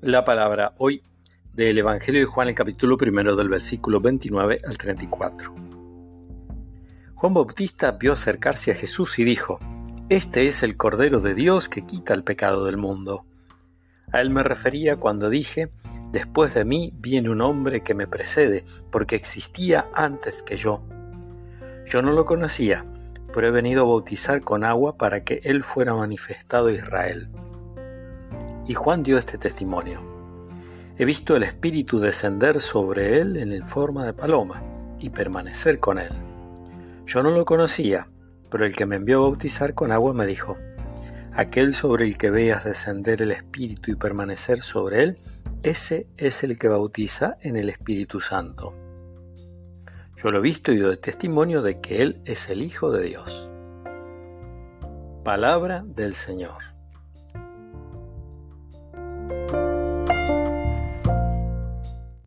La palabra hoy del Evangelio de Juan, el capítulo primero del versículo 29 al 34. Juan Bautista vio acercarse a Jesús y dijo, Este es el Cordero de Dios que quita el pecado del mundo. A él me refería cuando dije, Después de mí viene un hombre que me precede, porque existía antes que yo. Yo no lo conocía, pero he venido a bautizar con agua para que él fuera manifestado a Israel. Y Juan dio este testimonio. He visto el Espíritu descender sobre él en forma de paloma y permanecer con él. Yo no lo conocía, pero el que me envió a bautizar con agua me dijo, Aquel sobre el que veas descender el Espíritu y permanecer sobre él, ese es el que bautiza en el Espíritu Santo. Yo lo he visto y doy testimonio de que Él es el Hijo de Dios. Palabra del Señor. Thank you.